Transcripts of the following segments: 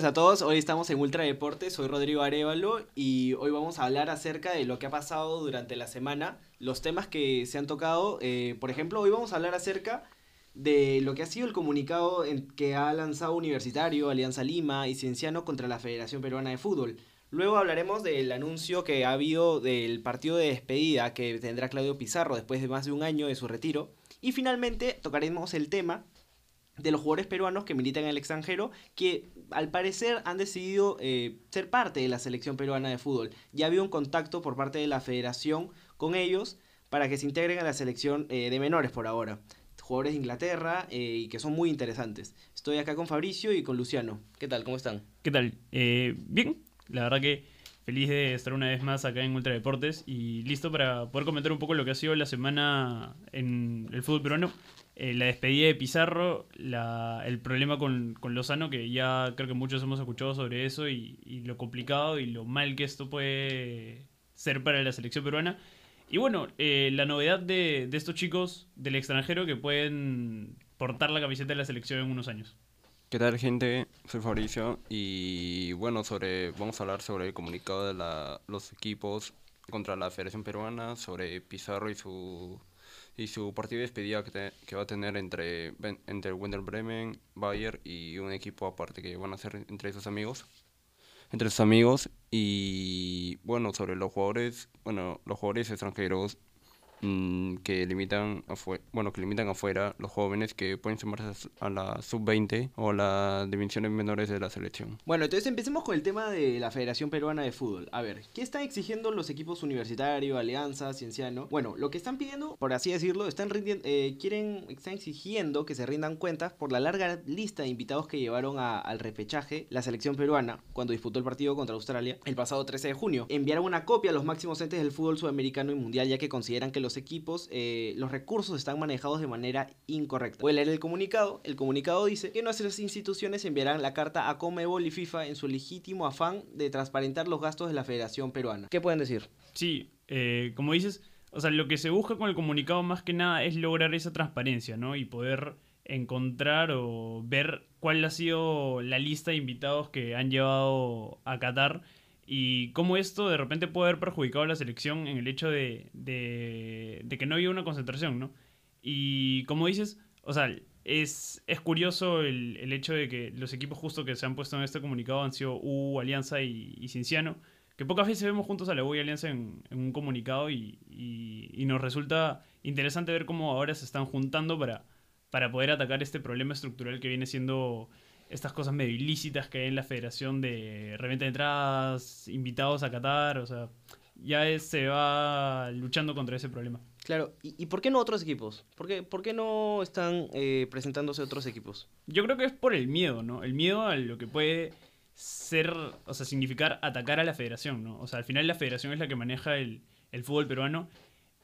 noches a todos. Hoy estamos en Ultra Deportes. Soy Rodrigo Arevalo y hoy vamos a hablar acerca de lo que ha pasado durante la semana, los temas que se han tocado. Eh, por ejemplo, hoy vamos a hablar acerca de lo que ha sido el comunicado que ha lanzado Universitario, Alianza Lima y Cienciano contra la Federación Peruana de Fútbol. Luego hablaremos del anuncio que ha habido del partido de despedida que tendrá Claudio Pizarro después de más de un año de su retiro. Y finalmente tocaremos el tema de los jugadores peruanos que militan en el extranjero, que al parecer han decidido eh, ser parte de la selección peruana de fútbol. Ya había un contacto por parte de la federación con ellos para que se integren a la selección eh, de menores por ahora. Jugadores de Inglaterra eh, y que son muy interesantes. Estoy acá con Fabricio y con Luciano. ¿Qué tal? ¿Cómo están? ¿Qué tal? bien, la verdad que feliz de estar una vez más acá en Ultra Deportes y listo para poder comentar un poco lo que ha sido la semana en el fútbol peruano. Eh, la despedida de Pizarro, el problema con, Lozano, que ya creo que muchos hemos escuchado sobre eso y, lo complicado y lo mal que esto puede ser para la selección peruana. Y bueno, eh, la novedad de, estos chicos del extranjero que pueden portar la camiseta de la selección en unos años. ¿Qué tal gente? Soy Fabricio y bueno, sobre vamos a hablar sobre el comunicado de la, los equipos contra la Federación Peruana, sobre Pizarro y su y su partido de despedida que, que va a tener entre, entre Wender Bremen, Bayer y un equipo aparte que van a ser entre sus amigos. Entre sus amigos y bueno, sobre los jugadores, bueno, los jugadores extranjeros Mm, que limitan afuera, bueno, que limitan afuera los jóvenes que pueden sumarse a la sub-20 o las dimensiones menores de la selección. Bueno, entonces empecemos con el tema de la Federación Peruana de Fútbol. A ver, ¿qué están exigiendo los equipos universitarios, Alianza, Cienciano? Bueno, lo que están pidiendo, por así decirlo, están eh, quieren, están exigiendo que se rindan cuentas por la larga lista de invitados que llevaron al repechaje la selección peruana cuando disputó el partido contra Australia el pasado 13 de junio. Enviaron una copia a los máximos entes del fútbol sudamericano y mundial ya que consideran que los equipos, eh, los recursos están manejados de manera incorrecta. Voy a leer el comunicado. El comunicado dice que nuestras instituciones enviarán la carta a Comebol y FIFA en su legítimo afán de transparentar los gastos de la Federación Peruana. ¿Qué pueden decir? Sí, eh, como dices, o sea, lo que se busca con el comunicado más que nada es lograr esa transparencia, ¿no? Y poder encontrar o ver cuál ha sido la lista de invitados que han llevado a Qatar y cómo esto de repente puede haber perjudicado a la selección en el hecho de, de, que no había una concentración, ¿no? Y como dices, o sea, es, es curioso el, el, hecho de que los equipos justo que se han puesto en este comunicado han sido U, Alianza y, Cinciano, que pocas veces vemos juntos a la U y Alianza en, en un comunicado y, y, y, nos resulta interesante ver cómo ahora se están juntando para, para poder atacar este problema estructural que viene siendo estas cosas medio ilícitas que hay en la federación de reventa de entradas, invitados a Qatar, o sea, ya se va luchando contra ese problema. Claro, ¿y, por qué no otros equipos? ¿Por qué, por qué no están eh, presentándose otros equipos? Yo creo que es por el miedo, ¿no? El miedo a lo que puede ser, o sea, significar atacar a la federación, ¿no? O sea, al final la federación es la que maneja el, el fútbol peruano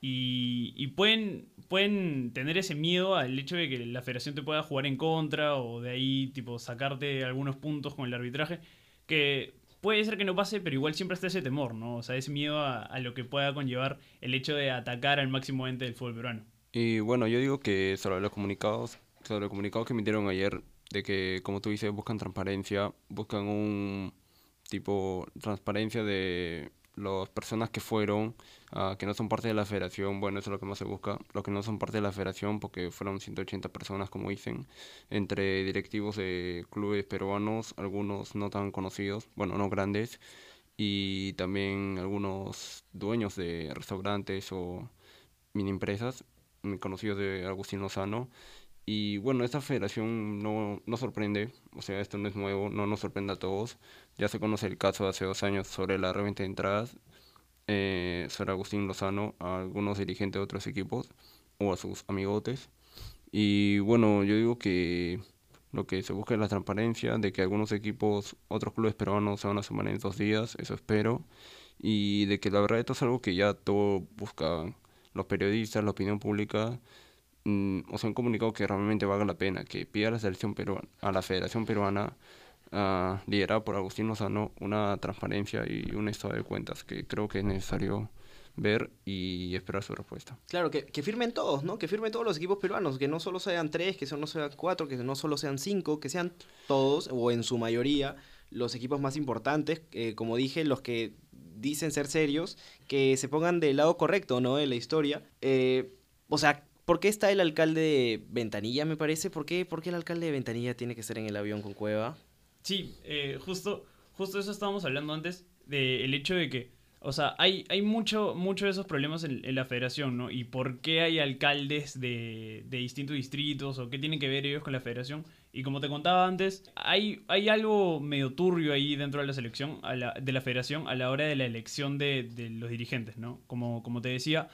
y, pueden, pueden tener ese miedo al hecho de que la federación te pueda jugar en contra o de ahí tipo sacarte algunos puntos con el arbitraje, que puede ser que no pase, pero igual siempre está ese temor, ¿no? O sea, ese miedo a, lo que pueda conllevar el hecho de atacar al máximo ente del fútbol peruano. Y bueno, yo digo que sobre los comunicados, sobre los comunicados que emitieron ayer, de que, como tú dices, buscan transparencia, buscan un tipo transparencia de las personas que fueron, uh, que no son parte de la federación, bueno, eso es lo que más se busca, los que no son parte de la federación, porque fueron 180 personas, como dicen, entre directivos de clubes peruanos, algunos no tan conocidos, bueno, no grandes, y también algunos dueños de restaurantes o mini empresas, conocidos de Agustín Lozano, y bueno, esta federación no, no sorprende, o sea, esto no es nuevo, no nos sorprende a todos. Ya se conoce el caso hace dos años sobre la reventa de entradas, eh, sobre Agustín Lozano, a algunos dirigentes de otros equipos o a sus amigotes. Y bueno, yo digo que lo que se busca es la transparencia, de que algunos equipos, otros clubes peruanos se van a sumar en dos días, eso espero. Y de que la verdad esto es algo que ya todo buscan los periodistas, la opinión pública Mm, o sea, un comunicado que realmente valga la pena, que pida a la selección peruana, a la Federación Peruana, uh, liderada por Agustín Lozano, una transparencia y un estado de cuentas que creo que es necesario ver y esperar su respuesta. Claro, que, que firmen todos, ¿no? Que firmen todos los equipos peruanos, que no solo sean tres, que no sean cuatro, que no solo sean cinco, que sean todos, o en su mayoría, los equipos más importantes, eh, como dije, los que dicen ser serios, que se pongan del lado correcto, ¿no? De la historia. Eh, o sea, ¿por qué está el alcalde de Ventanilla, me parece? ¿Por qué, ¿Por qué el alcalde de Ventanilla tiene que estar en el avión con Cueva? Sí, eh, justo, justo eso estábamos hablando antes, del hecho de que o sea, hay, hay mucho, mucho de esos problemas en, la federación, ¿no? Y por qué hay alcaldes de, de, distintos distritos o qué tienen que ver ellos con la federación. Y como te contaba antes, hay, hay algo medio turbio ahí dentro de la selección, a la, de la federación, a la hora de la elección de, de, los dirigentes, ¿no? Como, como te decía,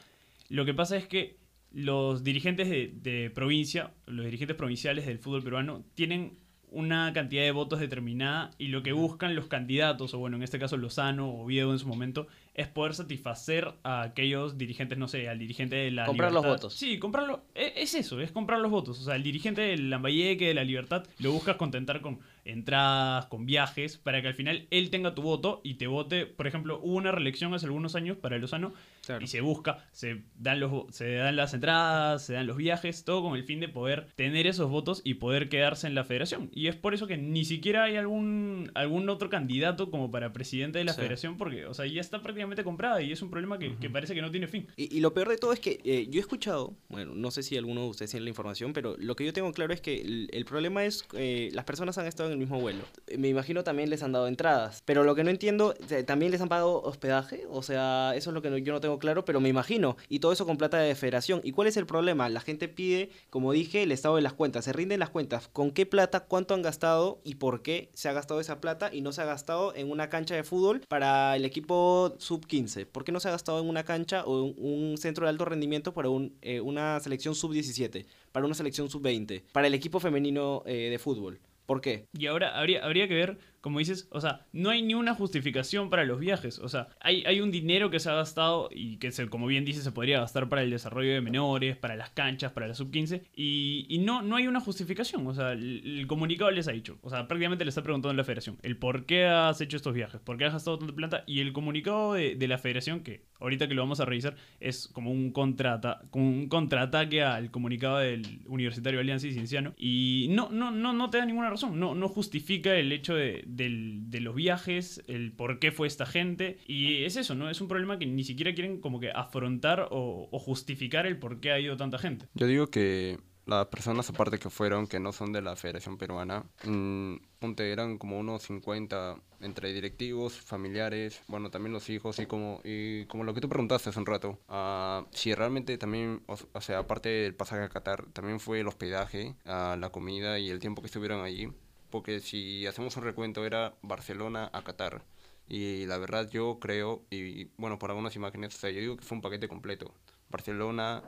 lo que pasa es que los dirigentes de, de provincia, los dirigentes provinciales del fútbol peruano, tienen una cantidad de votos determinada y lo que buscan los candidatos, o bueno, en este caso Lozano o Oviedo en su momento, es poder satisfacer a aquellos dirigentes, no sé, al dirigente de la Comprar los votos. Sí, comprarlo. E, es, eso, es comprar los votos. O sea, el dirigente del Lambayeque, de la Libertad, lo buscas contentar con entradas, con viajes, para que al final él tenga tu voto y te vote. Por ejemplo, hubo una reelección hace algunos años para Lozano y se busca, se dan, los, se dan las entradas, se dan los viajes, todo con el fin de poder tener esos votos y poder quedarse en la federación. Y es por eso que ni siquiera hay algún, algún otro candidato como para presidente de la federación, porque, o sea, ya está prácticamente comprada y es un problema que, parece que no tiene fin. Y, lo peor de todo es que eh, yo he escuchado, bueno, no sé si alguno de ustedes tiene la información, pero lo que yo tengo claro es que el, problema es eh, las personas han estado en el mismo vuelo. Me imagino también les han dado entradas, pero lo que no entiendo, ¿también les han pagado hospedaje? O sea, eso es lo que yo no tengo claro, pero me imagino. Y todo eso con plata de federación. ¿Y cuál es el problema? La gente pide, como dije, el estado de las cuentas. Se rinden las cuentas. ¿Con qué plata, cuánto han gastado y por qué se ha gastado esa plata y no se ha gastado en una cancha de fútbol para el equipo sub-15? ¿Por qué no se ha gastado en una cancha o en un centro de alto rendimiento para eh, una selección sub-17, para una selección sub-20, para el equipo femenino eh, de fútbol? ¿Por qué? Y ahora habría, habría que ver como dices, o sea, no hay ni una justificación para los viajes. O sea, hay, hay un dinero que se ha gastado y que, se, como bien dice, se podría gastar para el desarrollo de menores, para las canchas, para la sub-15. Y, y, no, no hay una justificación. O sea, el, comunicado les ha dicho, o sea, prácticamente le está preguntando a la federación el por qué has hecho estos viajes, por qué has gastado tanta plata. Y el comunicado de, de la federación, que ahorita que lo vamos a revisar, es como un, contrata, como un contraataque al comunicado del Universitario Alianza y Cienciano. Y no, no, no, no te da ninguna razón. No, no justifica el hecho de de los viajes, el por qué fue esta gente. Y es eso, ¿no? Es un problema que ni siquiera quieren como que afrontar o, justificar el por qué ha ido tanta gente. Yo digo que las personas aparte que fueron, que no son de la Federación Peruana, mmm, eran como unos 50 entre directivos, familiares, bueno, también los hijos y como, y como lo que tú preguntaste hace un rato, uh, si realmente también, o, sea, aparte del pasaje a Qatar, también fue el hospedaje, uh, la comida y el tiempo que estuvieron allí porque si hacemos un recuento era Barcelona a Qatar. Y la verdad yo creo, y bueno, por algunas imágenes, o sea, yo digo que fue un paquete completo. Barcelona,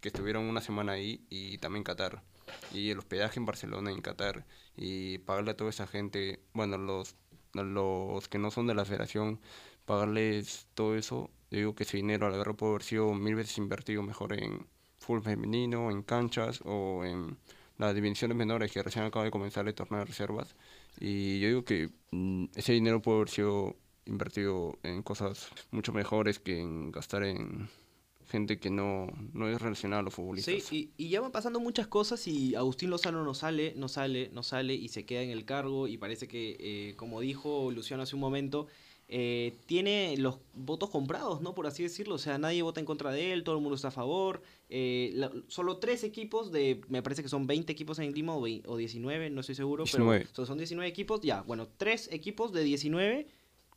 que estuvieron una semana ahí, y también Qatar. Y el hospedaje en Barcelona y en Qatar. Y pagarle a toda esa gente, bueno, los, los que no son de la federación, pagarles todo eso, yo digo que ese dinero a la verdad puede haber sido mil veces invertido mejor en fútbol femenino, en canchas o en las dimensiones menores que recién acaba de comenzar el torneo de reservas. Y yo digo que mm, ese dinero puede haber sido invertido en cosas mucho mejores que en gastar en gente que no, no es relacionada a los futbolistas. Sí, y, y, ya van pasando muchas cosas y Agustín Lozano no sale, no sale, no sale y se queda en el cargo y parece que, eh, como dijo Luciano hace un momento, eh, tiene los votos comprados, ¿no? Por así decirlo. O sea, nadie vota en contra de él, todo el mundo está a favor. Eh, solo tres equipos de, me parece que son 20 equipos en Lima o, o 19, no estoy seguro, pero son 19 equipos, ya, bueno, tres equipos de 19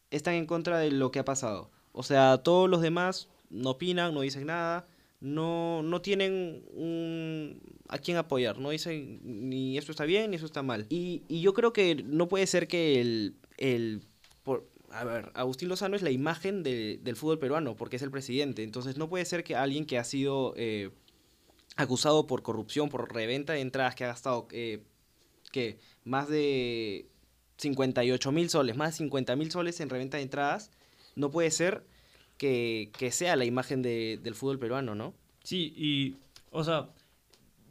están en contra de lo que ha pasado. O sea, todos los demás no opinan, no dicen nada, no, no tienen un, a quién apoyar, no dicen ni eso está bien ni eso está mal. Y, y yo creo que no puede ser que el, el a ver, Agustín Lozano es la imagen del fútbol peruano porque es el presidente. Entonces no puede ser que alguien que ha sido eh, acusado por corrupción, por reventa de entradas, que ha gastado eh, que más de 58 mil soles, más de 50 mil soles en reventa de entradas, no puede ser que, que sea la imagen del fútbol peruano, ¿no? Sí, y, o sea,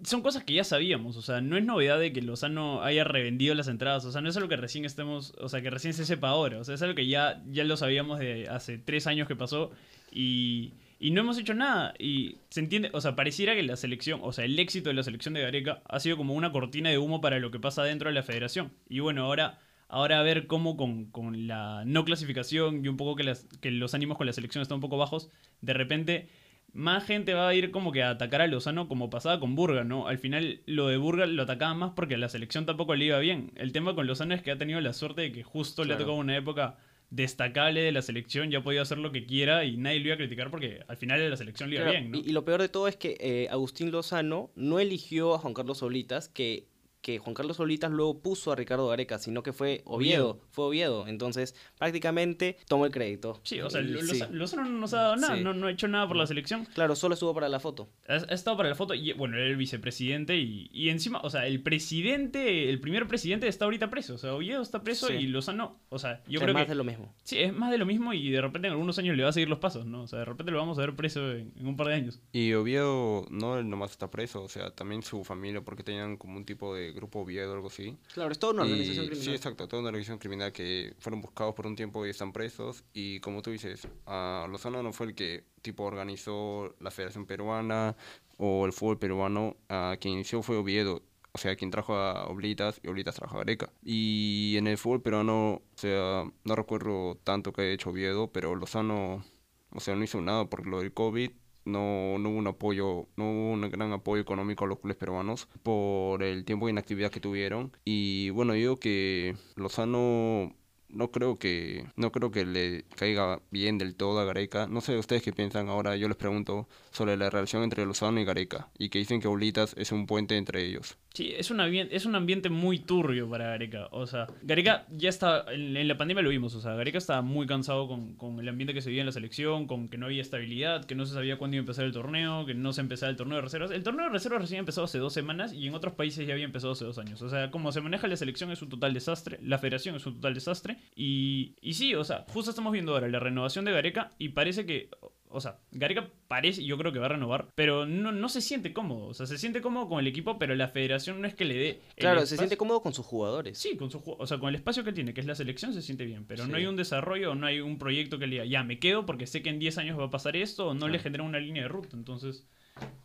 son cosas que ya sabíamos, o sea, no es novedad de que Lozano haya revendido las entradas, o sea, no es algo que recién estemos, o sea, que recién se sepa ahora, o sea, es algo que ya, ya lo sabíamos de hace tres años que pasó y, Y no hemos hecho nada. Y se entiende, o sea, pareciera que la selección, o sea, el éxito de la selección de Gareca ha sido como una cortina de humo para lo que pasa dentro de la federación. Y bueno, ahora, ahora a ver cómo con, con la no clasificación y un poco que, las, que los ánimos con la selección están un poco bajos, de repente más gente va a ir como que a atacar a Lozano como pasaba con Burga, ¿no? Al final lo de Burga lo atacaban más porque la selección tampoco le iba bien. El tema con Lozano es que ha tenido la suerte de que justo le ha tocado una época destacable de la selección, ya ha podido hacer lo que quiera y nadie lo iba a criticar porque al final de la selección le iba Claro, bien, ¿no? y, y lo peor de todo es que eh, Agustín Lozano no eligió a Juan Carlos Solitas, que, que Juan Carlos Solitas luego puso a Ricardo Gareca, sino que fue Oviedo, Oviedo. fue Oviedo. Entonces, prácticamente tomó el crédito. Sí, o sea, Lo- sí. Lozano no nos ha dado nada, Sí. no, no ha hecho nada por la selección. Claro, solo estuvo para la foto. Ha, ha estado para la foto y bueno, era el vicepresidente y, y encima, o sea, el presidente, el primer presidente está ahorita preso, o sea, Oviedo está preso Sí. y Lozano, o sea, yo es creo más que... de lo mismo. Sí, es más de lo mismo y de repente en algunos años le va a seguir los pasos, ¿no? O sea, de repente lo vamos a ver preso en, en un par de años. Y Oviedo no él nomás está preso, o sea, también su familia, porque tenían como un tipo de grupo Oviedo o algo así. Claro, es toda una Y- organización criminal. Sí, exacto, toda una organización criminal que fueron buscados por un tiempo y están presos. Y como tú dices, a Lozano no fue el que tipo organizó la Federación Peruana o el fútbol peruano, a quien inició fue Oviedo. O sea, quien trajo a Oblitas y Oblitas trajo a Gareca. Y en el fútbol peruano, o sea, no recuerdo tanto que haya hecho Oviedo, pero Lozano, o sea, no hizo nada por lo del COVID. No, no hubo un apoyo, no hubo un gran apoyo económico a los clubes peruanos por el tiempo de inactividad que tuvieron. Y bueno, yo digo que Lozano no creo que no creo que le caiga bien del todo a Gareca. No sé ustedes qué piensan ahora. Yo les pregunto sobre la relación entre Lozano y Gareca y que dicen que Oblitas es un puente entre ellos. Sí, es, ambien- es un ambiente muy turbio para Gareca. O sea, Gareca ya está, en, en la pandemia lo vimos, o sea, Gareca estaba muy cansado con, con el ambiente que se vivía en la selección, con que no había estabilidad, que no se sabía cuándo iba a empezar el torneo, que no se empezaba el torneo de reservas. El torneo de reservas recién empezó hace dos semanas y en otros países ya había empezado hace dos años. O sea, como se maneja la selección es un total desastre, la federación es un total desastre. Y, y sí, o sea, justo estamos viendo ahora la renovación de Gareca y parece que... O sea, Gareca parece, yo creo que va a renovar, pero no, no se siente cómodo. O sea, se siente cómodo con el equipo, pero la federación no es que le dé. Claro, se siente cómodo con sus jugadores. Sí, con su o sea, con el espacio que tiene, que es la selección, se siente bien. Pero Sí. no hay un desarrollo, no hay un proyecto que le diga, ya me quedo porque sé que en 10 años va a pasar esto, o no le genera una línea de ruta. Entonces,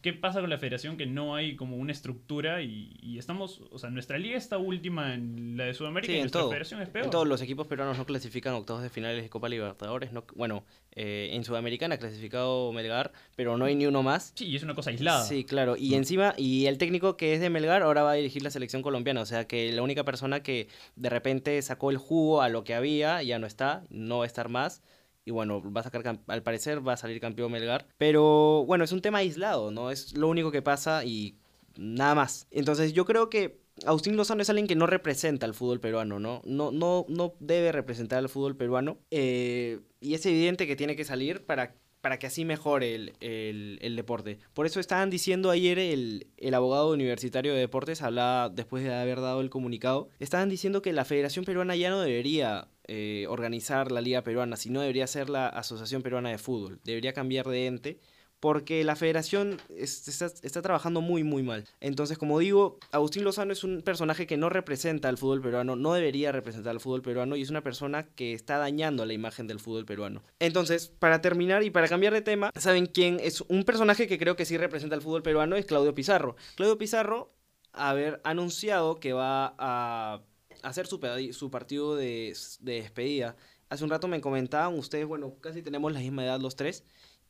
¿qué pasa con la federación? Que no hay como una estructura y, y estamos. O sea, nuestra liga está última en la de Sudamérica Sí, y en nuestra todo. federación es peor. En todos los equipos peruanos no clasifican octavos de finales de Copa Libertadores. No, bueno, eh, en Sudamericana ha clasificado Melgar, pero no hay ni uno más. Sí, y es una cosa aislada. Sí, claro. Y encima, y el técnico que es de Melgar ahora va a dirigir la selección colombiana. O sea que la única persona que de repente sacó el jugo a lo que había ya no está, no va a estar más. Y bueno, va a sacar, al parecer va a salir campeón Melgar. Pero bueno, es un tema aislado, ¿no? Es lo único que pasa y nada más. Entonces yo creo que Agustín Lozano es alguien que no representa al fútbol peruano, ¿no? No, no, no debe representar al fútbol peruano. eh, y es evidente que tiene que salir para, para que así mejore el, el- el deporte. Por eso estaban diciendo ayer el, el abogado universitario de deportes, hablaba después de haber dado el comunicado, estaban diciendo que la Federación Peruana ya no debería eh, organizar la Liga Peruana, sino debería ser la Asociación Peruana de Fútbol. Debería cambiar de ente porque la federación es- está, está trabajando muy, muy mal. Entonces, como digo, Agustín Lozano es un personaje que no representa al fútbol peruano, no debería representar al fútbol peruano y es una persona que está dañando la imagen del fútbol peruano. Entonces, para terminar y para cambiar de tema, ¿saben quién es un personaje que creo que sí representa al fútbol peruano? Es Claudio Pizarro. Claudio Pizarro, haber anunciado que va a hacer su, su partido de, de despedida. Hace un rato me comentaban ustedes, bueno, casi tenemos la misma edad los tres.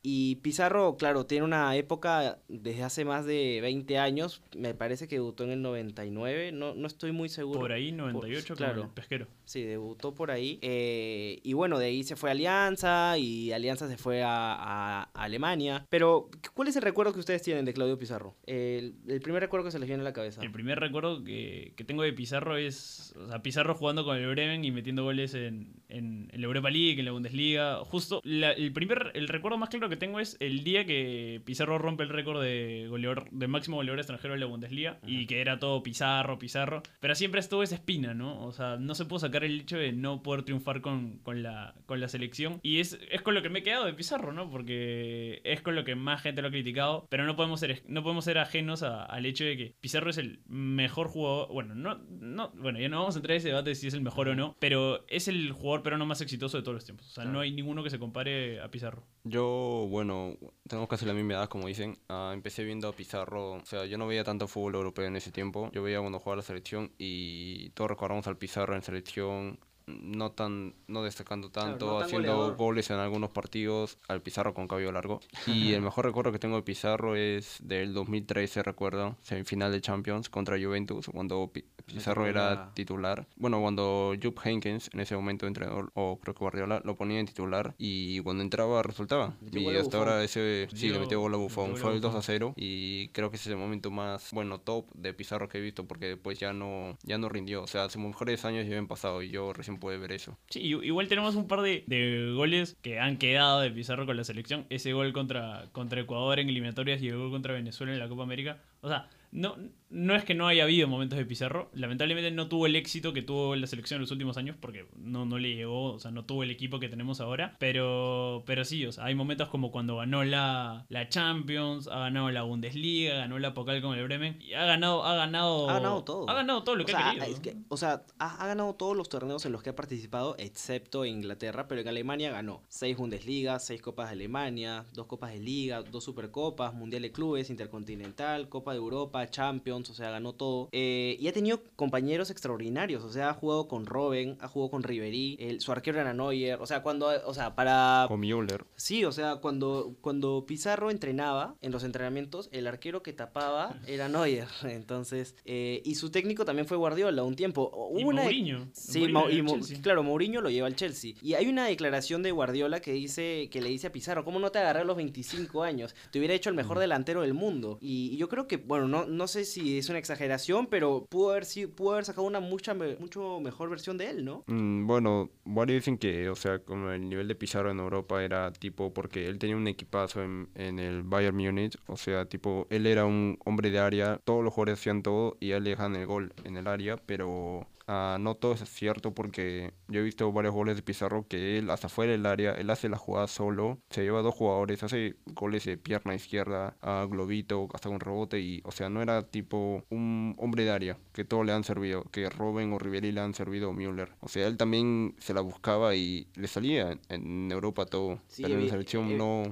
Y Pizarro, claro, tiene una época desde hace más de 20 años. Me parece que debutó en el 99. No, no estoy muy seguro. Por ahí, 98, claro. con el pesquero. Sí, debutó por ahí. eh, y bueno, de ahí se fue a Alianza y Alianza se fue a, a- a Alemania. Pero, ¿cuál es el recuerdo que ustedes tienen de Claudio Pizarro? El, el primer recuerdo que se les viene a la cabeza. El primer recuerdo que, que tengo de Pizarro es o sea, Pizarro jugando con el Bremen y metiendo goles en, en, en la Europa League, en la Bundesliga. Justo la- el primer el recuerdo más claro que tengo es el día que Pizarro rompe el récord de goleador de máximo goleador extranjero de la Bundesliga y que era todo Pizarro, Pizarro, pero siempre estuvo esa espina, ¿no? O sea, no se pudo sacar el hecho de no poder triunfar con, con la, con la selección y es, es con lo que me he quedado de Pizarro, ¿no? Porque es con lo que más gente lo ha criticado, pero no podemos ser, no podemos ser ajenos a- al hecho de que Pizarro es el mejor jugador, bueno, no, no, bueno, ya no vamos a entrar en ese debate de si es el mejor o no, pero es el jugador peruano más exitoso de todos los tiempos. O sea, no hay ninguno que se compare a Pizarro. Yo, bueno, tengo casi la misma edad, como dicen. Ah, empecé viendo a Pizarro. O sea, yo no veía tanto fútbol europeo en ese tiempo. Yo veía cuando jugaba la selección y todos recordamos al Pizarro en selección. No tan, no destacando Claro, tanto, no tan haciendo goleador. goles en algunos partidos, al Pizarro con cabello largo. Y el mejor recuerdo que tengo de Pizarro es del 2013, recuerdo, semifinal de Champions contra Juventus, cuando Pi- Pizarro era la- titular. Bueno, cuando Jupp Heynckes, en ese momento entrenador, o creo que Guardiola, lo ponía en titular y cuando entraba resultaba. Y hasta ahora ese sí le Metió- gol a a Fue el 2 a Buffon. 0 y creo que ese es el momento más, bueno, top de Pizarro que he visto porque después ya no, ya no rindió. O sea, sus mejores años ya habían pasado y yo recién pude ver eso. Sí, igual tenemos un par de, de goles que han quedado de Pizarro con la selección. Ese gol contra, contra Ecuador en eliminatorias y el gol contra Venezuela en la Copa América. O sea, no, no es que no haya habido momentos de Pizarro. Lamentablemente no tuvo el éxito que tuvo la selección en los últimos años porque no, no le llegó, o sea, no tuvo el equipo que tenemos ahora. Pero, pero sí, o sea, hay momentos como cuando ganó la, la Champions, ha ganado la Bundesliga, ganó la Pokal con el Bremen. Y ha ganado, ha ganado. Ha ganado todo. Ha ganado todo lo O que sea, ha querido. es que- o sea, ha, ha ganado todos los torneos en los que ha participado, excepto en Inglaterra, pero en Alemania ganó seis Bundesliga, seis Copas de Alemania, dos Copas de Liga, dos Supercopas, Mundial de Clubes, Intercontinental, Copa de Europa, Champions, o sea, ganó todo. Eh, y ha tenido compañeros extraordinarios, o sea, ha jugado con Robben, ha jugado con Ribery, el, su arquero era Neuer, o sea, cuando, o sea, para... Con Müller. Sí, o sea, cuando, cuando Pizarro entrenaba en los entrenamientos, el arquero que tapaba era Neuer. Entonces, eh, y su técnico también fue Guardiola un tiempo. Hubo Y una Mourinho. Sí, y Mo- claro, Mourinho lo lleva al Chelsea. Y hay una declaración de Guardiola que dice que le dice a Pizarro, ¿cómo no te agarré a los 25 años? Te hubiera hecho el mejor delantero del mundo. Y, y yo creo que, bueno, no, no sé si es una exageración, pero pudo haber, sido- pudo sacado una mucha, mucho mejor versión de él, ¿no? Mm, bueno, varios dicen que, o sea, como el nivel de Pizarro en Europa era tipo, porque él tenía un equipazo en, en el Bayern Múnich, o sea, tipo, él era un hombre de área, todos los jugadores hacían todo y él le dejan el gol en el área, pero ah, no todo es cierto porque yo he visto varios goles de Pizarro que él, hasta fuera del área, él hace la jugada solo, se lleva a dos jugadores, hace goles de pierna izquierda, a globito, hasta con rebote y, o sea, no era tipo un hombre de área, que todo le han servido, que Robben o Ribery le han servido o Müller. O sea, él también se la buscaba y le salía en, Europa todo, Sí, pero en la selección ev- no...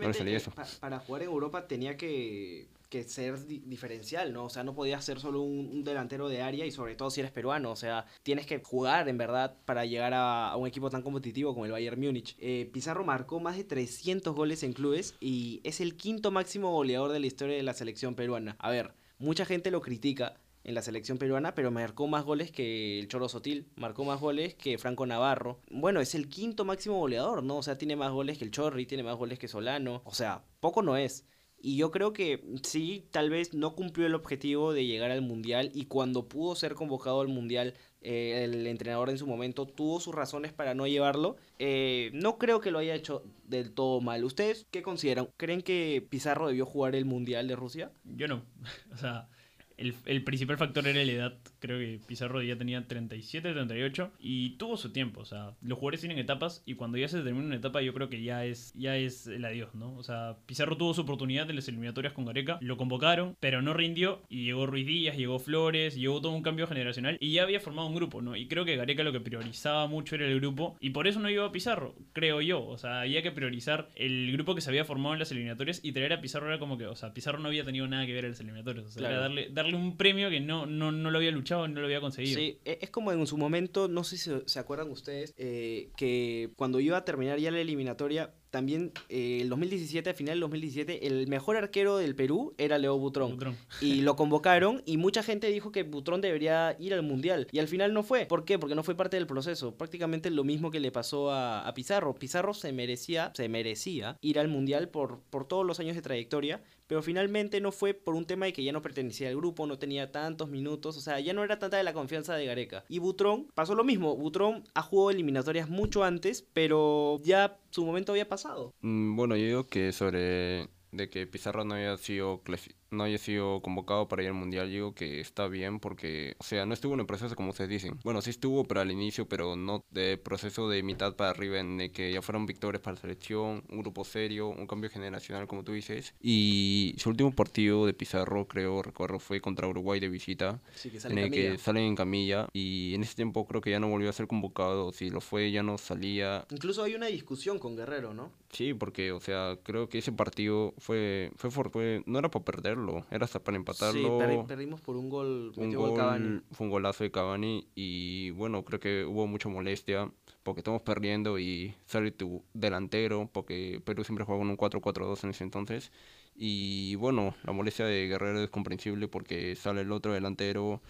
no le salía eh, eso. pa- para jugar en Europa tenía que, que ser di- diferencial, ¿no? O sea, no podías ser solo un, delantero de área y sobre todo si eres peruano. O sea, tienes que jugar en verdad para llegar a, un equipo tan competitivo como el Bayern Múnich. Eh, Pizarro marcó más de 300 goles en clubes y es el quinto máximo goleador de la historia de la selección peruana. A ver, mucha gente lo critica en la selección peruana, pero marcó más goles que el Choro Sotil, marcó más goles que Franco Navarro. Bueno, es el quinto máximo goleador, ¿no? O sea, tiene más goles que el Chorri, tiene más goles que Solano. O sea, poco no es. Y yo creo que sí, tal vez no cumplió el objetivo de llegar al Mundial y cuando pudo ser convocado al Mundial, eh, el entrenador en su momento tuvo sus razones para no llevarlo. Eh, no creo que lo haya hecho del todo mal. ¿Ustedes qué consideran? ¿Creen que Pizarro debió jugar el Mundial de Rusia? Yo no. O sea, el, el principal factor era la edad. Creo que Pizarro ya tenía 37, 38 y tuvo su tiempo. O sea, los jugadores tienen etapas y cuando ya se termina una etapa yo creo que ya es, ya es el adiós, ¿no? O sea, Pizarro tuvo su oportunidad en las eliminatorias con Gareca, lo convocaron, pero no rindió y llegó Ruiz Díaz, llegó Flores, llegó todo un cambio generacional y ya había formado un grupo, ¿no? Y creo que Gareca lo que priorizaba mucho era el grupo y por eso no llevó a Pizarro, creo yo. O sea, había que priorizar el grupo que se había formado en las eliminatorias y traer a Pizarro era como que, o sea, Pizarro no había tenido nada que ver en las eliminatorias. O sea, Claro. era darle, darle un premio que no, no, no lo había luchado, no lo había conseguido. Sí, e- es como en su momento, no sé si se- se acuerdan ustedes, eh, que cuando iba a terminar ya la eliminatoria, también eh, el 2017, a final del 2017, el mejor arquero del Perú era Leo Butrón. Butrón. Y lo convocaron y mucha gente dijo que Butrón debería ir al Mundial. Y al final no fue. ¿Por qué? Porque no fue parte del proceso. Prácticamente lo mismo que le pasó a, a Pizarro. Pizarro se merecía, se merecía ir al Mundial por, por todos los años de trayectoria. Pero finalmente no fue por un tema de que ya no pertenecía al grupo, no tenía tantos minutos. O sea, ya no era tanta de la confianza de Gareca. Y Butrón pasó lo mismo. Butrón ha jugado eliminatorias mucho antes, pero ya su momento había pasado. Mm, Bueno, yo digo que sobre de que Pizarro no había sido clasi- no haya sido convocado para ir al mundial, digo que está bien porque, o sea, no estuvo en el proceso como ustedes dicen. Bueno, sí estuvo para el inicio, pero no de proceso de mitad para arriba en el que ya fueron victorias para la selección, un grupo serio, un cambio generacional, como tú dices. Y su último partido de Pizarro, creo, recuerdo, fue contra Uruguay de visita, Sí, que en el Camilla. que salen en camilla. Y en ese tiempo creo que ya no volvió a ser convocado. Si lo fue, ya no salía. Incluso hay una discusión con Guerrero, ¿no? Sí, porque, o sea, creo que ese partido fue, fue, fue- no era para perderlo, era hasta para empatarlo. Sí, perdi- perdimos por un gol. un gol Cavani. fue un golazo de Cavani y bueno, creo que hubo mucha molestia porque estamos perdiendo y sale tu delantero, porque Perú siempre juega con un 4-4-2 en ese entonces. Y bueno, la molestia de Guerrero es comprensible porque sale el otro delantero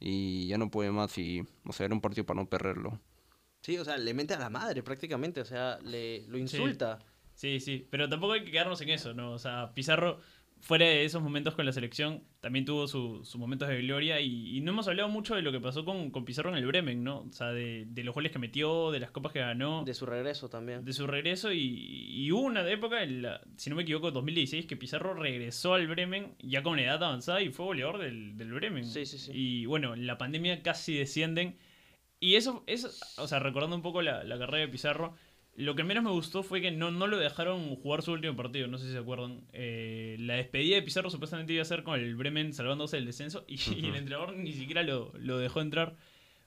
y ya no puede más y, o sea, era un partido para no perderlo. Sí, o sea, le mente a la madre prácticamente, o sea, le lo insulta. Sí, sí, pero tampoco hay que quedarnos en eso, ¿no? O sea, Pizarro, fuera de esos momentos con la selección, también tuvo su- sus momentos de gloria y, y no hemos hablado mucho de lo que pasó con, con Pizarro en el Bremen, ¿no? O sea, de, de los goles que metió, de las copas que ganó, De su regreso también. de su regreso y, y hubo una época, en la- si no me equivoco, 2016, que Pizarro regresó al Bremen ya con edad avanzada y fue goleador del, del Bremen. Sí, sí, sí. Y bueno, en la pandemia casi descienden. Y eso, eso o sea, recordando un poco la, la carrera de Pizarro, lo que menos me gustó fue que no, no lo dejaron jugar su último partido, no sé si se acuerdan. Eh, la despedida de Pizarro supuestamente iba a ser con el Bremen salvándose del descenso y, y el entrenador ni siquiera lo, lo dejó entrar.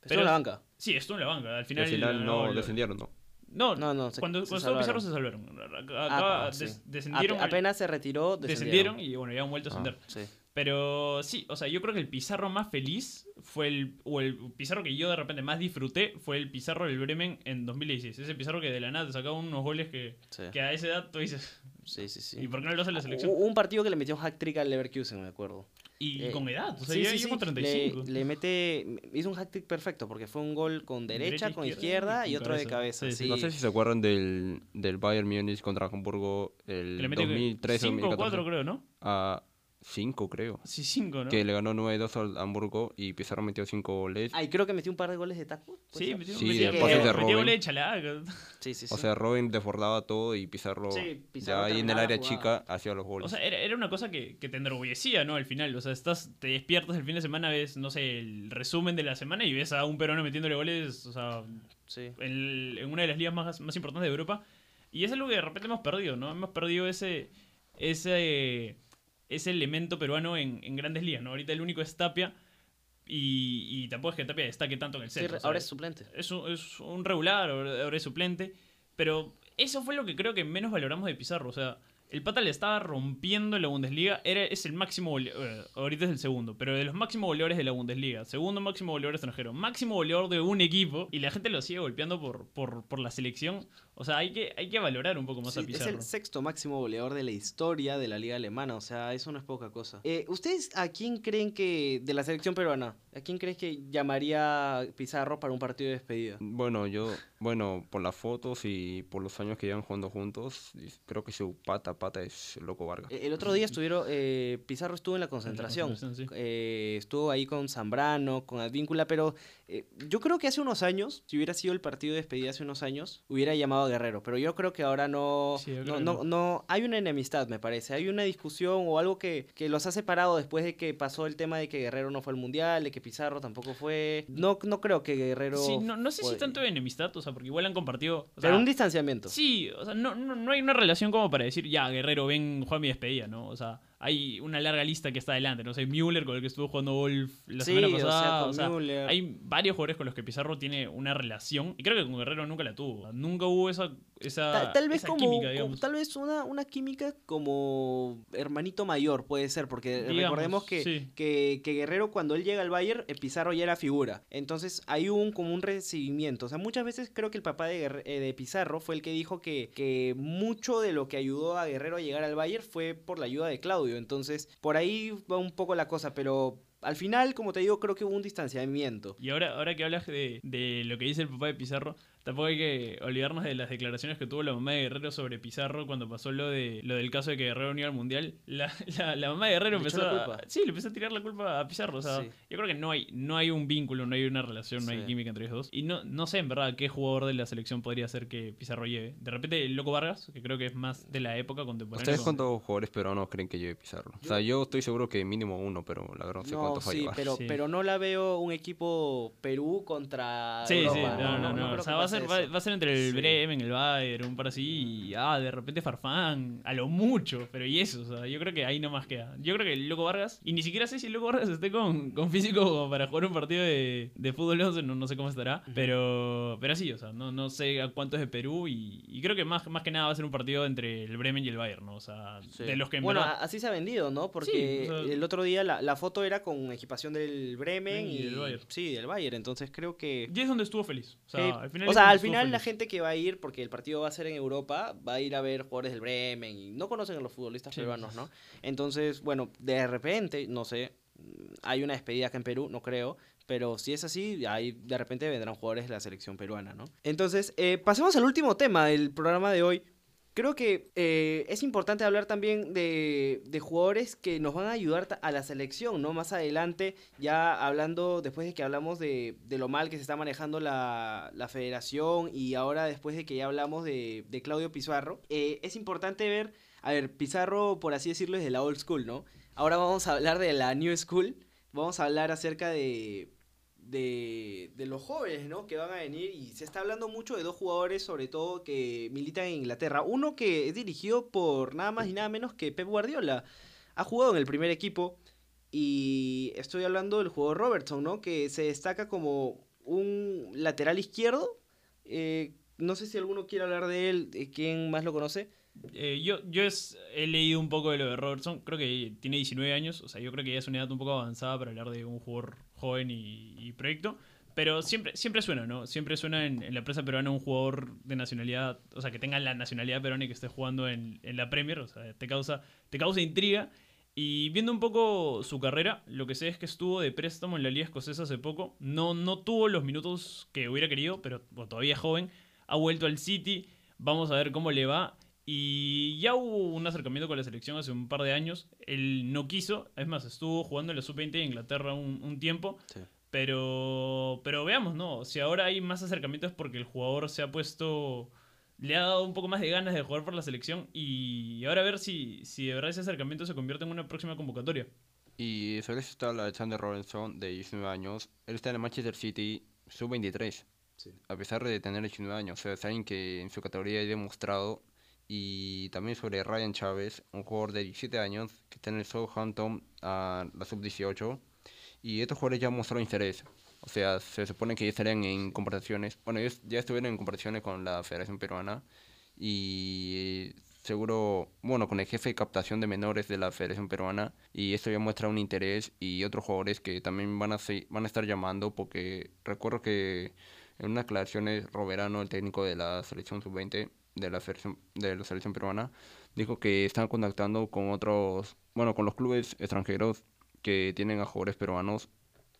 Estuvo en la banca. Sí, estuvo en la banca. Al final, al final no lo- descendieron, ¿no? no, No, no, se- cuando, se cuando estuvo Pizarro se salvaron. Ah, Acá ah, sí. descendieron, Ape- apenas se retiró, descendieron descendieron. y bueno, ya han vuelto a Ah. ascender. Sí. Pero sí, o sea, yo creo que el Pizarro más feliz fue el. O el Pizarro que yo de repente más disfruté fue el Pizarro del Bremen en 2016. Ese Pizarro que de la nada te sacaba unos goles que, Sí. que a esa edad tú dices. Sí, sí, sí. ¿Y por qué no lo hace la selección? Hubo un partido que le metió hack-trick al Leverkusen, me acuerdo. Y eh, con edad, o sea, Sí, ya sí, sí. con 35. Le, le mete, hizo un hack-trick perfecto porque fue un gol con derecha, Derecha, con izquierda izquierda y otro de cabeza. cabeza. Sí, sí. sí. No sé si se acuerdan del, del Bayern Múnich contra Hamburgo el Que le metió 2013 5 o 4, 2014 creo, ¿no? a 5 creo. Sí, 5, ¿no? Que le ganó 9-2 al Hamburgo y Pizarro metió 5 goles. Ay, creo que metió un par de goles de taco. ¿puede Sí, ser? metió, Sí, metió, de metió- pases de metió Robin. goles de chalaca. Sí, sí, sí. O sea, Robin desbordaba todo y Pizarro, Sí, Pizarro ya ahí en el área jugada. chica hacía los goles. O sea, era, era una cosa que, que te enorgullecía, ¿no? Al final, o sea, estás, te despiertas el fin de semana, ves, no sé, el resumen de la semana y ves a un peruano metiéndole goles, o sea, sí. en, en una de las ligas más, más importantes de Europa. Y es algo que de repente hemos perdido, ¿no? Hemos perdido ese, ese, ese elemento peruano en, en grandes ligas, ¿no? Ahorita el único es Tapia y, y tampoco es que Tapia destaque tanto en el Sí, centro. ahora ¿sabes? es suplente. es un, es un regular, ahora es suplente. Pero eso fue lo que creo que menos valoramos de Pizarro. O sea, el pata le estaba rompiendo en la Bundesliga. Era, es el máximo goleador. eh, ahorita es el segundo, pero de los máximos goleadores de la Bundesliga. Segundo máximo goleador extranjero. Máximo goleador de un equipo. Y la gente lo sigue golpeando por, por, por la selección. O sea, hay que, hay que valorar un poco más Sí, a es Pizarro. el sexto máximo goleador de la historia de la liga alemana, o sea, eso no es poca cosa. Eh, ¿Ustedes a quién creen que, de la selección peruana, a quién creen que llamaría Pizarro para un partido de despedida? Bueno, yo, bueno, por las fotos y por los años que llevan jugando juntos, creo que su pata, pata es Loco Vargas. Eh, El otro día estuvieron, eh, Pizarro estuvo en la concentración, concentración, sí. Eh, estuvo ahí con Zambrano, con Advíncula, pero eh, yo creo que hace unos años, si hubiera sido el partido de despedida hace unos años, hubiera llamado Guerrero, pero yo creo que ahora no, Sí, no, no, no. hay una enemistad, me parece, hay una discusión o algo que, que los ha separado después de que pasó el tema de que Guerrero no fue al Mundial, de que Pizarro tampoco fue, no, no creo que Guerrero... Sí, no, no sé si fue- tanto de enemistad, o sea, porque igual han compartido. o Pero sea, un distanciamiento. Sí, o sea, no, no, no hay una relación como para decir, ya, Guerrero, ven, juega mi despedida, ¿no? O sea, hay una larga lista que está adelante, ¿no? Sea, Müller con el que estuvo jugando golf la Sí, semana o sea, pasada. o sea, hay varios jugadores con los que Pizarro tiene una relación. Y creo que con Guerrero nunca la tuvo. Nunca hubo esa, esa, Ta- tal vez esa como, química, digamos. tal vez una, una química como hermanito mayor puede ser porque Digamos, recordemos que, sí. que, que Guerrero cuando él llega al Bayern eh, Pizarro ya era figura entonces hay un como un recibimiento o sea muchas veces creo que el papá de, Guerre- eh, de Pizarro fue el que dijo que, que mucho de lo que ayudó a Guerrero a llegar al Bayern fue por la ayuda de Claudio entonces por ahí va un poco la cosa pero al final como te digo creo que hubo un distanciamiento. Y ahora, ahora que hablas de, de lo que dice el papá de Pizarro, tampoco hay que olvidarnos de las declaraciones que tuvo la mamá de Guerrero sobre Pizarro cuando pasó lo de lo del caso de que Guerrero no iba al mundial. La, la, la mamá de Guerrero Le empezó la a, culpa. sí, le empezó a tirar la culpa a Pizarro. O sea, Sí. yo creo que no hay, no hay un vínculo, no hay una relación, no hay química entre ellos dos. Y no, no sé en verdad qué jugador de la selección podría ser que Pizarro lleve. De repente el Loco Vargas, que creo que es más de la época contemporánea. ¿Ustedes con- cuántos jugadores peruanos creen que lleve Pizarro? O sea, yo estoy seguro que mínimo uno, pero la verdad no sé No, cuántos va a sí, llevar. pero, Sí. pero no la veo un equipo Perú contra Sí, Europa, sí, no, no, no. creo O sea, va a, pase ser, va, eso. va a ser entre el Sí. Bremen, el Bayern, un par así, y ah, de repente Farfán, a lo mucho, pero y eso, o sea, yo creo que ahí nomás queda. Yo creo que el Loco Vargas, y ni siquiera sé si el Loco Vargas esté con, con físico para jugar un partido de, de fútbol 11, no, no sé cómo estará, pero pero sí, o sea, no, no sé a cuánto es de Perú, y, y creo que más, más que nada va a ser un partido entre el Bremen y el Bayern, ¿no? O sea, Sí. de los que en bueno, verdad... así se ha vendido, ¿no? Porque Sí, o sea- el otro día la, la foto era con equipación del Bremen Y y, del Bayern. sí, del Bayern, entonces creo que Y es donde estuvo feliz. O sea, al final, o es sea, al final la gente que va a ir, porque el partido va a ser en Europa, va a ir a ver jugadores del Bremen y no conocen a los futbolistas Sí, peruanos, ¿no? Entonces, bueno, de repente, no sé, hay una despedida acá en Perú, no creo, pero si es así, ahí de repente vendrán jugadores de la selección peruana, ¿no? Entonces, eh, pasemos al último tema del programa de hoy. Creo que eh, es importante hablar también de, de jugadores que nos van a ayudar a la selección, ¿no? Más adelante, ya hablando, después de que hablamos de, de lo mal que se está manejando la, la federación y ahora después de que ya hablamos de, de Claudio Pizarro, eh, es importante ver, a ver, Pizarro, por así decirlo, es de la old school, ¿no? Ahora vamos a hablar de la new school, vamos a hablar acerca de, de, de los jóvenes, ¿no? Que van a venir y se está hablando mucho de dos jugadores, sobre todo que militan en Inglaterra. Uno que es dirigido por nada más y nada menos que Pep Guardiola. Ha jugado en el primer equipo y estoy hablando del jugador Robertson, ¿no? Que se destaca como un lateral izquierdo. Eh, no sé si alguno quiere hablar de él, quién más lo conoce. Eh, yo yo he leído un poco de lo de Robertson, creo que tiene 19 años, o sea, yo creo que ya es una edad un poco avanzada para hablar de un jugador joven y, proyecto, pero siempre, siempre suena, ¿no? Siempre suena en, la prensa peruana un jugador de nacionalidad, o sea, que tenga la nacionalidad peruana y que esté jugando en, la Premier, o sea, te causa, te causa intriga. Y viendo un poco su carrera, lo que sé es que estuvo de préstamo en la Liga Escocesa hace poco. No, no tuvo los minutos que hubiera querido, pero todavía joven. Ha vuelto al City. Vamos a ver cómo le va. Y ya hubo un acercamiento con la selección hace un par de años. Él no quiso. Es más, estuvo jugando en la sub-20 de Inglaterra un, un tiempo. Pero, pero veamos, ¿no? Si ahora hay más acercamientos es porque el jugador se ha puesto... Le ha dado un poco más de ganas de jugar por la selección. Y ahora a ver si, si de verdad ese acercamiento se convierte en una próxima convocatoria. Y sobre eso está Alexander Robinson, de 19 años. Él está en el Manchester City sub-23. A pesar de tener 19 años. O sea, es alguien que en su categoría ha demostrado. Y también sobre Ryan Chávez, un jugador de 17 años que está en el Southampton a la sub-18. Y estos jugadores ya mostraron interés. O sea, se supone que ya estarían en conversaciones. Bueno, ellos ya estuvieron en conversaciones con la Federación Peruana. Y seguro, bueno, con el jefe de captación de menores de la Federación Peruana. Y esto ya muestra un interés. Y otros jugadores que también van a, se- van a estar llamando. Porque recuerdo que en unas declaraciones, Roberano, el técnico de la selección sub-20 de la, federación- de la selección peruana, dijo que están contactando con otros, bueno, con los clubes extranjeros que tienen a jugadores peruanos,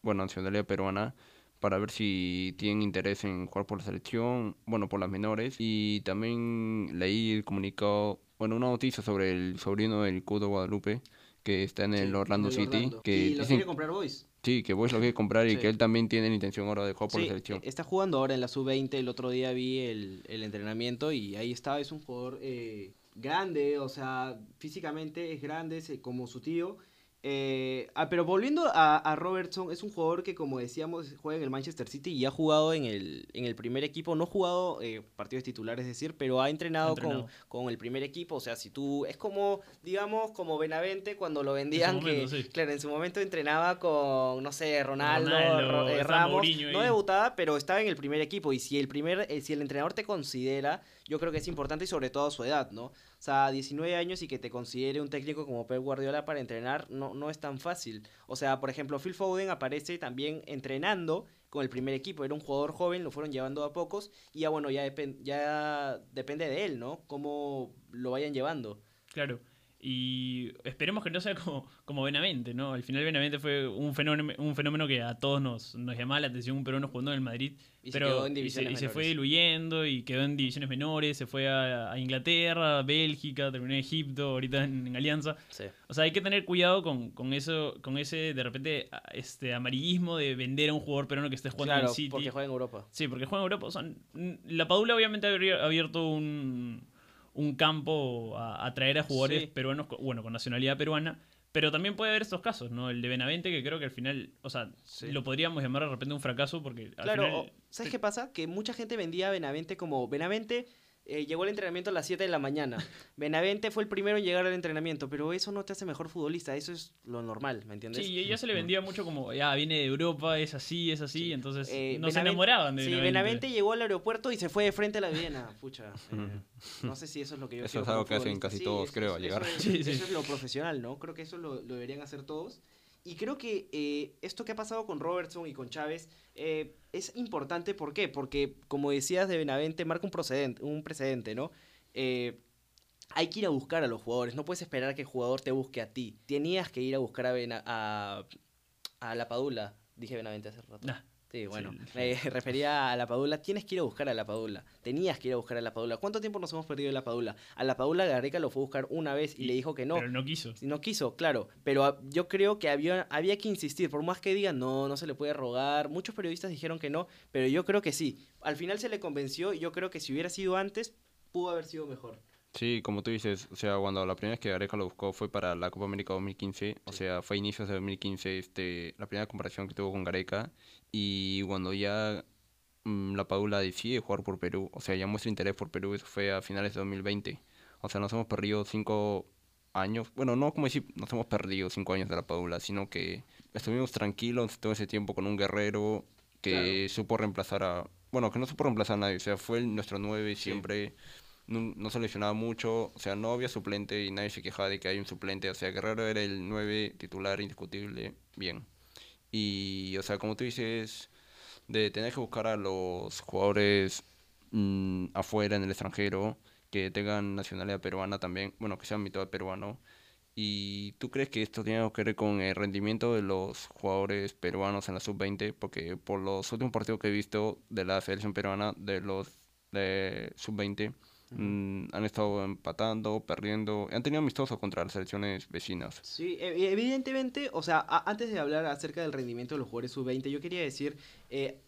bueno, nacionalidad peruana, para ver si tienen interés en jugar por la selección, bueno, por las menores. Y también leí el comunicado, bueno, una noticia sobre el sobrino del Cudo Guadalupe, que está en el Sí, Orlando del City, Orlando. que y lo dicen, quiere comprar Boys. sí, que Boys lo quiere comprar y Sí. que él también tiene la intención ahora de jugar por Sí, la selección. eh, está jugando ahora en la sub-20. El otro día vi el, el entrenamiento y ahí está. Es un jugador eh, grande, o sea, físicamente es grande, es, como su tío. Eh, ah, pero volviendo a, a Robertson, es un jugador que, como decíamos, juega en el Manchester City y ha jugado en el, en el primer equipo. No ha jugado eh, partidos titulares, es decir, pero ha entrenado, Ha entrenado. Con, con el primer equipo. O sea, si tú. Es como, digamos, como Benavente cuando lo vendían. momento, que, sí. Claro, en su momento entrenaba con, no sé, Ronaldo, Ronaldo, Ro- eh, Ramos. No debutaba, pero estaba en el primer equipo. Y si el primer, eh, si el entrenador te considera, yo creo que es importante y sobre todo su edad, ¿no? O sea, 19 años y que te considere un técnico como Pep Guardiola para entrenar no, no es tan fácil. O sea, por ejemplo, Phil Foden aparece también entrenando con el primer equipo. Era un jugador joven, lo fueron llevando a pocos y ya bueno, ya, depen- ya depende de él, ¿no? Cómo lo vayan llevando. Claro. Y esperemos que no sea como, como Benavente, ¿no? Al final Benavente fue un fenómeno, un fenómeno que a todos nos, nos llamaba la atención, un peruano jugando en el Madrid. Y se pero quedó en y se, y se fue diluyendo y quedó en divisiones menores, se fue a, a Inglaterra, a Bélgica, terminó en Egipto, ahorita en, en Alianza. Sí. O sea, hay que tener cuidado con, con eso, con ese de repente a- este amarillismo de vender a un jugador peruano que esté jugando en el City. porque juega en Europa. Sí, porque juega en Europa. O sea, la Padula obviamente habría abierto un, un campo a, a traer a jugadores Sí. peruanos, bueno, con nacionalidad peruana. Pero también puede haber estos casos, ¿no? El de Benavente, que creo que al final, o sea, Sí. lo podríamos llamar de repente un fracaso porque al Claro, final... ¿sabes qué pasa? Que mucha gente vendía a Benavente como Benavente eh, llegó al entrenamiento a las 7 de la mañana. Benavente fue el primero en llegar al entrenamiento, pero eso no te hace mejor futbolista, eso es lo normal, ¿me entiendes? Sí, y ya se le vendía mucho como, ya, viene de Europa, es así, es así, entonces Eh, no se Benavente- enamoraban de Sí, Benavente. Benavente llegó al aeropuerto y se fue de frente a la Viena. Pucha, eh, no sé si eso es lo que yo Eso es algo que hacen casi Sí, todos, eso- creo, eso- al llegar. Eso es, Sí, sí. eso es lo profesional, ¿no? Creo que eso lo, lo deberían hacer todos. Y creo que eh, esto que ha pasado con Robertson y con Chávez eh, es importante, ¿por qué? Porque, como decías de Benavente, marca un, procedente, un precedente, ¿no? Eh, hay que ir a buscar a los jugadores, no puedes esperar que el jugador te busque a ti. Tenías que ir a buscar a, a, a la Padula, dije Benavente hace rato. Nah. Sí, bueno, Sí. me refería a la Padula. Tienes que ir a buscar a la Padula. Tenías que ir a buscar a la Padula. ¿Cuánto tiempo nos hemos perdido de la Padula? A la Padula Gareca lo fue a buscar una vez y, Y- le dijo que no. Pero no quiso. No quiso, claro. Pero yo creo que había, había que insistir. Por más que digan, no, no se le puede rogar. Muchos periodistas dijeron que no, pero yo creo que sí. Al final se le convenció y yo creo que si hubiera sido antes, pudo haber sido mejor. Sí, como tú dices, o sea, cuando la primera vez que Gareca lo buscó fue para la Copa América 2015, o sea, fue a inicios de 2015 este, la primera comparación que tuvo con Gareca, y cuando ya mm, la Padula decide jugar por Perú, o sea, ya muestra interés por Perú, eso fue a finales de 2020, o sea, nos hemos perdido cinco años, bueno, no como decir nos hemos perdido cinco años de la Padula, sino que estuvimos tranquilos todo ese tiempo con un guerrero que supo reemplazar a, bueno, que no supo reemplazar a nadie, o sea, fue el- nuestro nueve siempre no, no mucho, o sea, no había suplente y nadie se quejaba de que hay un suplente, o sea, Guerrero era el 9 titular indiscutible, bien. Y, o sea, como tú dices, de tener que buscar a los jugadores mm, afuera, en el extranjero, que tengan nacionalidad peruana también, bueno, que sean mitad peruano. ¿Y tú crees que esto tiene algo que ver con el rendimiento de los jugadores peruanos en la sub-20? Porque por los últimos partidos que he visto de la selección peruana, de los de sub-20, mm, han estado empatando, perdiendo, han tenido amistosos contra las selecciones vecinas. Sí, e- evidentemente, o sea, antes de hablar acerca del rendimiento de los jugadores sub-20, yo quería decir eh,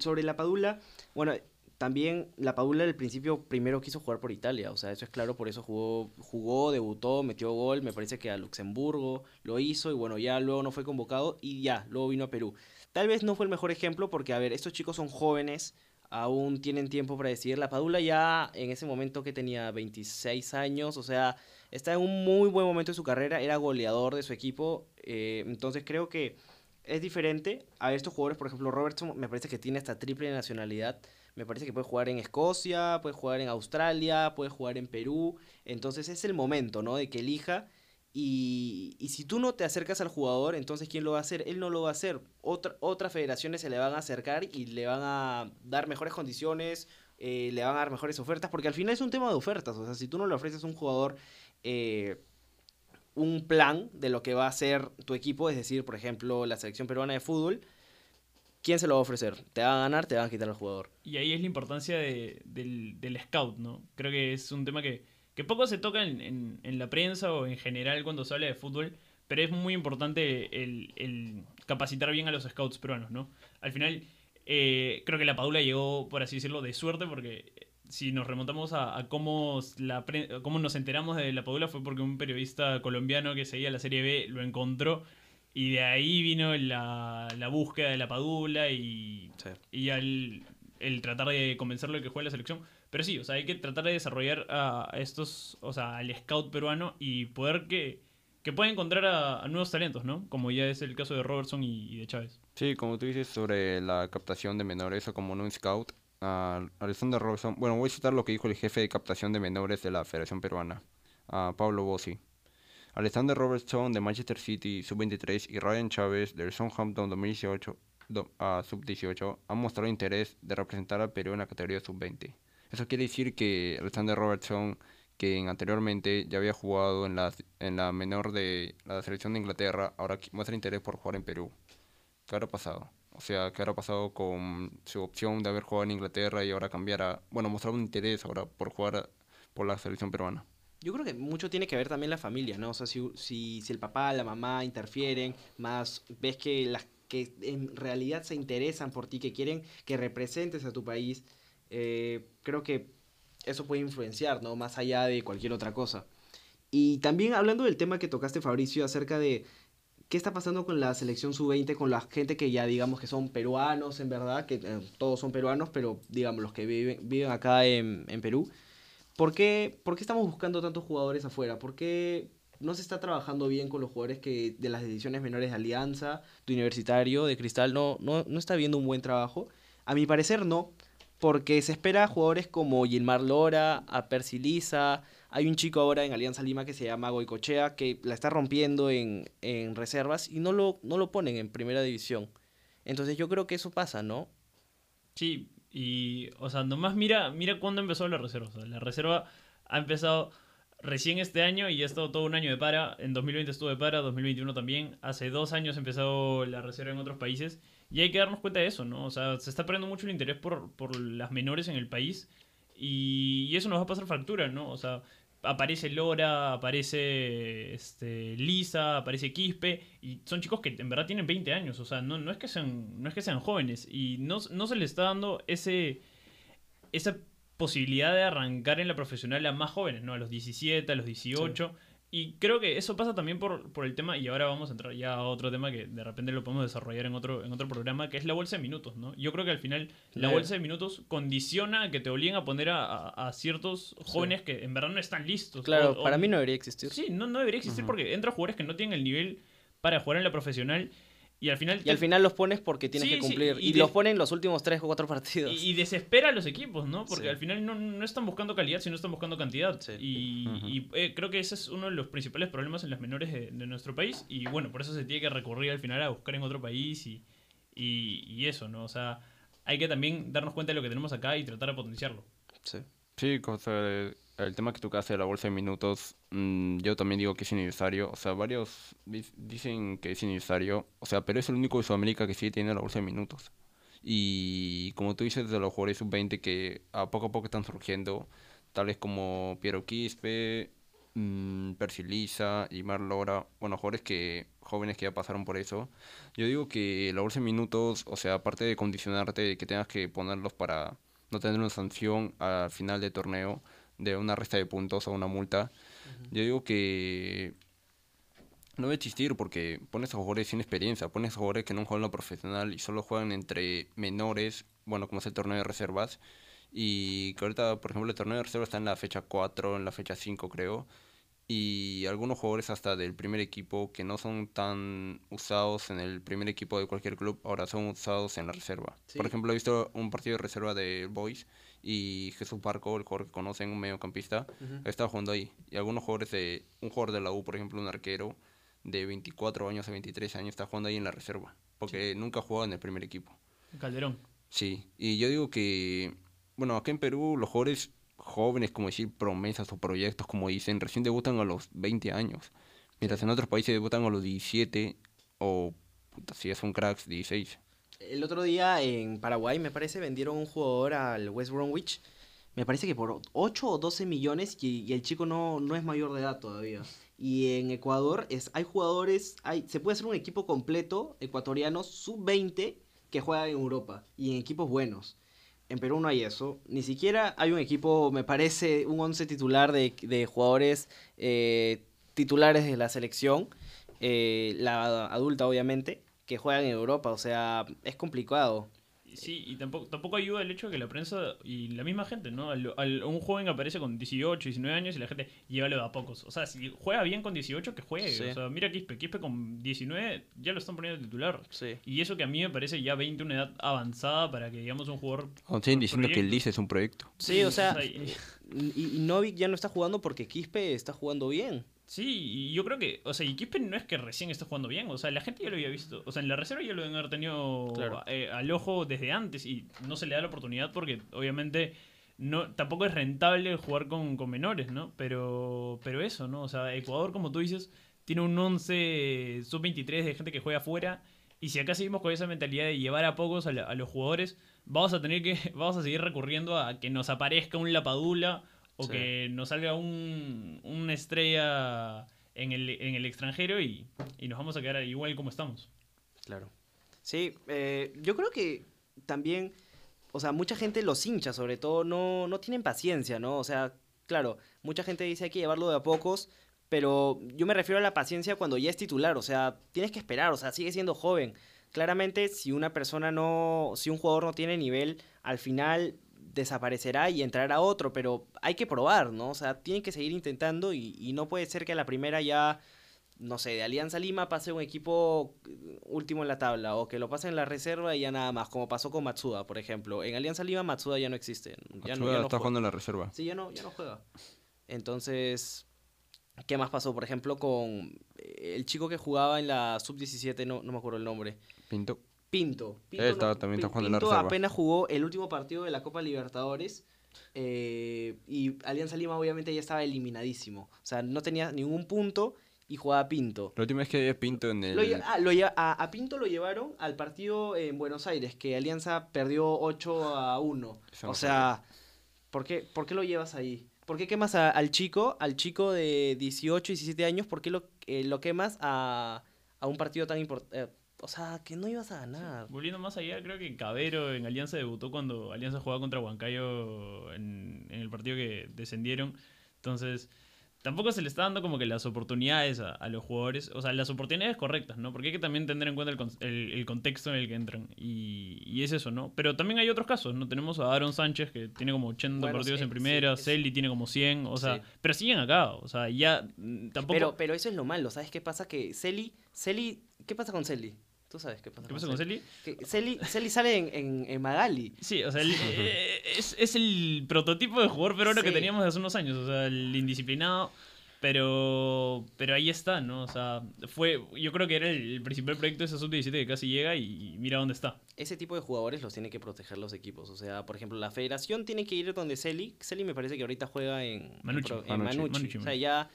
sobre la Padula, bueno, también la Padula al principio primero quiso jugar por Italia, o sea, eso es claro, por eso jugó, jugó, debutó, metió gol, me parece que a Luxemburgo lo hizo y bueno, ya luego no fue convocado y ya, luego vino a Perú. Tal vez no fue el mejor ejemplo porque, a ver, estos chicos son jóvenes, aún tienen tiempo para decidir. La Padula ya en ese momento que tenía 26 años, o sea, está en un muy buen momento de su carrera, era goleador de su equipo, eh, entonces creo que es diferente a estos jugadores, por ejemplo, Robertson me parece que tiene esta triple nacionalidad, me parece que puede jugar en Escocia, puede jugar en Australia, puede jugar en Perú, entonces es el momento, ¿no? De que elija y, y si tú no te acercas al jugador, entonces ¿quién lo va a hacer? Él no lo va a hacer. Otra, otras federaciones se le van a acercar y le van a dar mejores condiciones, eh, le van a dar mejores ofertas, porque al final es un tema de ofertas. O sea, si tú no le ofreces a un jugador eh, un plan de lo que va a hacer tu equipo, es decir, por ejemplo, la selección peruana de fútbol, ¿quién se lo va a ofrecer? Te va a ganar, te van a quitar al jugador. Y ahí es la importancia de- del, del scout, ¿no? Creo que es un tema que, que poco se toca en, en- en la prensa o en general cuando se habla de fútbol, pero es muy importante el, el capacitar bien a los scouts peruanos, ¿no? Al final, eh, creo que la Padula llegó, por así decirlo, de suerte, porque si nos remontamos a, a cómo, la, cómo nos enteramos de la Padula fue porque un periodista colombiano que seguía la Serie B lo encontró y de ahí vino la, la búsqueda de la Padula y, y al el tratar de convencerlo de que juegue la selección. Pero sí, o sea, hay que tratar de desarrollar a estos, o sea, al scout peruano y poder que, que pueda encontrar a, nuevos talentos, ¿no? Como ya es el caso de Robertson y, de Chávez. Sí, como tú dices sobre la captación de menores o como no un scout, a Alexander Robertson, bueno, voy a citar lo que dijo el jefe de captación de menores de la Federación Peruana, a Pablo Bossi. Alexander Robertson de Manchester City, sub-23, y Ryan Chávez del Southampton 2018, do- a sub-18, han mostrado interés de representar al Perú en la categoría sub-20. Eso quiere decir que Alexander Robertson, que anteriormente ya había jugado en la, en la menor de la selección de Inglaterra, ahora muestra interés por jugar en Perú. ¿Qué habrá pasado? O sea, ¿qué habrá pasado con su opción de haber jugado en Inglaterra y ahora cambiar a... Bueno, mostrar un interés ahora por jugar por la selección peruana? Yo creo que mucho tiene que ver también la familia, ¿no? O sea, si, si, si el papá, la mamá interfieren, más ves que las que en realidad se interesan por ti, que quieren que representes a tu país, eh, creo que eso puede influenciar, ¿no? Más allá de cualquier otra cosa. Y también hablando del tema que tocaste, Fabricio, acerca de qué está pasando con la selección sub-20, con la gente que ya digamos que son peruanos, en verdad, que eh, todos son peruanos, pero digamos los que viven, viven acá en, en Perú. ¿Por qué, por qué estamos buscando tantos jugadores afuera? ¿Por qué no se está trabajando bien con los jugadores que de las ediciones menores de Alianza, de Universitario, de Cristal? No, no, no está habiendo un buen trabajo. A mi parecer no, porque se espera a jugadores como Gilmar Lora, a Percy Liza. Hay un chico ahora en Alianza Lima que se llama Goicochea que la está rompiendo en, en reservas y no lo, no lo ponen en primera división. Entonces yo creo que eso pasa, ¿no? Sí, y, o sea, nomás mira, mira cuándo empezó la reserva. La reserva ha empezado recién este año y ha estado todo un año de para. En 2020 estuvo de para, 2021 también. Hace dos años empezó la reserva en otros países. Y hay que darnos cuenta de eso, ¿no? O sea, se está perdiendo mucho el interés por, por las menores en el país. Y, y eso nos va a pasar factura, ¿no? O sea, aparece Lora, aparece este, Lisa, aparece Quispe, y son chicos que en verdad tienen 20 años, o sea, no, no, es, que sean, no es que sean jóvenes, y no, no se les está dando ese, esa posibilidad de arrancar en la profesional a más jóvenes, ¿no? A los 17, a los 18. Y creo que eso pasa también por, por el tema, y ahora vamos a entrar ya a otro tema que de repente lo podemos desarrollar en otro, en otro programa, que es la bolsa de minutos, ¿no? Yo creo que al final la bolsa de minutos condiciona que te obliguen a poner a, a- a ciertos jóvenes que en verdad no están listos. Claro, O- o- para mí no debería existir. Sí, no, no debería existir porque entran jugadores que no tienen el nivel para jugar en la profesional y al final... Y al final los pones porque tienes Sí, que sí, cumplir. y y de- los ponen los últimos 3 o 4 partidos. Y, y desespera a los equipos, ¿no? Porque Sí. al final no, no están buscando calidad, sino están buscando cantidad. Sí. Y, y, eh, creo que ese es uno de los principales problemas en las menores de, de nuestro país. Y bueno, por eso se tiene que recurrir al final a buscar en otro país y, y, y eso, ¿no? O sea, hay que también darnos cuenta de lo que tenemos acá y tratar de potenciarlo. Sí. Sí, cosa, el tema que tocaste de la bolsa de minutos, mm, yo también digo que es innecesario. O sea, varios di- dicen que es innecesario. O sea, pero es el único de Sudamérica que sí tiene la bolsa de minutos. Y como tú dices, de los jugadores sub-20 que a poco a poco están surgiendo, tales como Piero Quispe, mm, Percy Liza y Mar Lora, bueno, jugadores que, jóvenes que ya pasaron por eso. Yo digo que la bolsa de minutos, o sea, aparte de condicionarte, que tengas que ponerlos para no tener una sanción al final del torneo de una resta de puntos o una multa, yo digo que no debe existir porque pones a jugadores sin experiencia, pones a jugadores que no juegan lo profesional y solo juegan entre menores, bueno, como es el torneo de reservas, y que ahorita, por ejemplo, el torneo de reservas está en la fecha 4, en la fecha 5 creo, y algunos jugadores hasta del primer equipo que no son tan usados en el primer equipo de cualquier club, ahora son usados en la reserva. Sí. Por ejemplo, he visto un partido de reserva de Boys y Jesús Barco, el jugador que conocen, un mediocampista, Ujú. estaba jugando ahí. Y algunos jugadores de, un jugador de la U, por ejemplo, un arquero de 24 años a 23 años, está jugando ahí en la reserva, porque nunca ha jugado en el primer equipo. Calderón. Sí, y yo digo que, bueno, acá en Perú los jugadores jóvenes, como decir promesas o proyectos, como dicen, recién debutan a los 20 años, mientras en otros países debutan a los 17 o, puta, si son cracks, 16. El otro día en Paraguay, me parece, vendieron un jugador al West Bromwich. Me parece que por 8 o 12 millones y, el chico no, no es mayor de edad todavía. Y en Ecuador es, hay jugadores, hay, se puede hacer un equipo completo ecuatoriano sub-20 que juega en Europa y en equipos buenos. En Perú no hay eso. Ni siquiera hay un equipo, me parece, un 11 titular de, de jugadores eh, titulares de la selección, eh, la adulta obviamente, que juegan en Europa. O sea, es complicado. Sí, y tampoco, tampoco ayuda el hecho de que la prensa y la misma gente, ¿no? Al- al- un joven aparece con 18, 19 años y la gente llévalo de a pocos. O sea, si juega bien con 18, que juegue. Sí. O sea, mira Quispe. Quispe con 19 ya lo están poniendo titular. Sí. Y eso que a mí me parece ya 20, una edad avanzada para que, digamos, un jugador... Siguen con diciendo que el. Lice es un proyecto. Sí, o sea, y- y, y Novik ya no está jugando porque Quispe está jugando bien. Sí, y yo creo que, o sea, y Quispe no es que recién esté jugando bien, o sea, la gente ya lo había visto, o sea, en la reserva ya lo deben haber tenido Claro. eh, al ojo desde antes y no se le da la oportunidad porque obviamente no, tampoco es rentable jugar con, con menores, ¿no? Pero, pero eso, ¿no? O sea, Ecuador, como tú dices, tiene un 11 sub-23 de gente que juega afuera. Y si acá seguimos con esa mentalidad de llevar a pocos a, la- a los jugadores, vamos a tener que, vamos a seguir recurriendo a que nos aparezca un Lapadula o Sí. que nos salga un, una estrella en el, en el extranjero y, y nos vamos a quedar igual como estamos. Claro. Sí, eh, yo creo que también, o sea, mucha gente, los hinchas sobre todo, no, no tienen paciencia, ¿no? O sea, claro, mucha gente dice hay que llevarlo de a pocos, pero yo me refiero a la paciencia cuando ya es titular, o sea, tienes que esperar, o sea, sigue siendo joven. Claramente, si una persona no, si un jugador no tiene nivel, al final desaparecerá y entrará otro, pero hay que probar, ¿no? O sea, tienen que seguir intentando y, y no puede ser que a la primera ya no sé, de Alianza Lima pase un equipo último en la tabla o que lo pase en la reserva y ya nada más, como pasó con Matsuda, por ejemplo. En Alianza Lima Matsuda ya no existe. Ya no, Matsuda ya no está juega. jugando en la reserva. Sí, ya no, ya no juega. Entonces, ¿qué más pasó? Por ejemplo, con el chico que jugaba en la sub-17, no, no me acuerdo el nombre. Pinto. Pinto. Pinto también está jugando en la Pinto reserva. apenas jugó el último partido de la Copa Libertadores. eh, y Alianza Lima obviamente ya estaba eliminadísimo. O sea, no tenía ningún punto y jugaba Pinto. La última vez que es Pinto en el... Lo ah, lo a, a Pinto lo llevaron al partido en Buenos Aires, que Alianza perdió 8 a 1. Eso O no sea, ¿por qué, ¿por qué lo llevas ahí? ¿Por qué quemas a- al chico, al chico de 18, 17 años, por qué lo, eh, lo quemas a, a un partido tan importante? O sea, que no ibas a ganar. Volviendo más allá, creo que Cabero en Alianza debutó cuando Alianza jugaba contra Huancayo en, en el partido que descendieron. Entonces, tampoco se le está dando como que las oportunidades a, a los jugadores. O sea, las oportunidades correctas, ¿no? Porque hay que también tener en cuenta el, con- el- el contexto en el que entran. Y, y es eso, ¿no? Pero también hay otros casos, ¿no? Tenemos a Aaron Sánchez que tiene como 80 Bueno, partidos sí, en primera, sí, Celi tiene como 100, o sea, Sí. pero siguen acá. O sea, ya mm, tampoco... Pero, pero eso es lo malo, ¿sabes qué pasa? Que Celi, Celi, ¿qué pasa con Celi? Tú sabes qué pasa ¿Qué pasa con Celi? Celi, Celi sale en, en, en Magali. Sí, o sea, el- eh, es, es el prototipo de jugador peruano que teníamos hace unos años, o sea, el indisciplinado, pero pero ahí está, ¿no? O sea, fue, yo creo que era el, principal proyecto de esa sub-17 que casi llega y mira dónde está. ese tipo de jugadores los tiene que proteger los equipos. O sea, por ejemplo, la federación tiene que ir donde Celi. Celi me parece que ahorita juega en en Manucci. en Manucci. Manucci. Manucci, O sea, ya.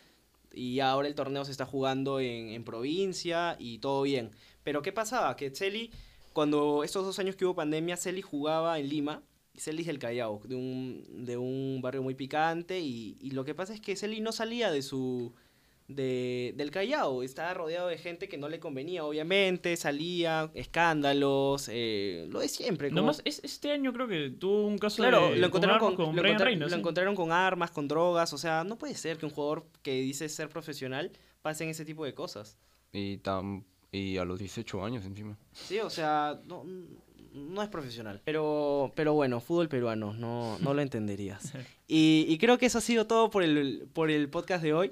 Y ahora el torneo se está jugando en, en provincia y todo bien. Pero ¿qué pasaba? Que Celi, cuando estos dos años que hubo pandemia, Celi jugaba en Lima. Celi es del Callao, de un, de un barrio muy picante. Y, y lo que pasa es que Celi no salía de su. De, del Callao, estaba rodeado de gente que no le convenía, obviamente, salía, escándalos, eh, lo de siempre. como- Nomás, es, este año creo que tuvo un caso Claro, de, lo encontraron armas con, lo Brian encontra- Reina, lo sí. encontraron con armas, con drogas, o sea, no puede ser que un jugador que dice ser profesional pase en ese tipo de cosas. Y, tam- y a los 18 años encima. Sí, o sea, no, no es profesional. Pero, pero bueno, fútbol peruano, no, no lo entenderías. Y, y creo que eso ha sido todo por el, por el podcast de hoy.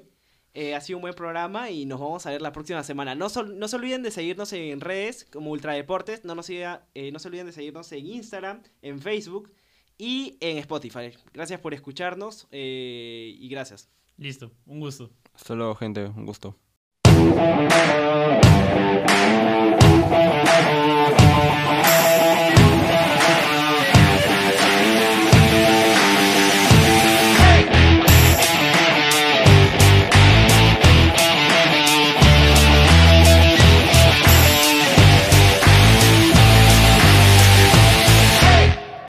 Eh, ha sido un buen programa y nos vamos a ver la próxima semana. No, sol- no se olviden de seguirnos en redes como Ultradeportes. No, nos siga- eh, no se olviden de seguirnos en Instagram, en Facebook y en Spotify. Gracias por escucharnos eh, y gracias. Listo, un gusto. Hasta luego, gente. Un gusto.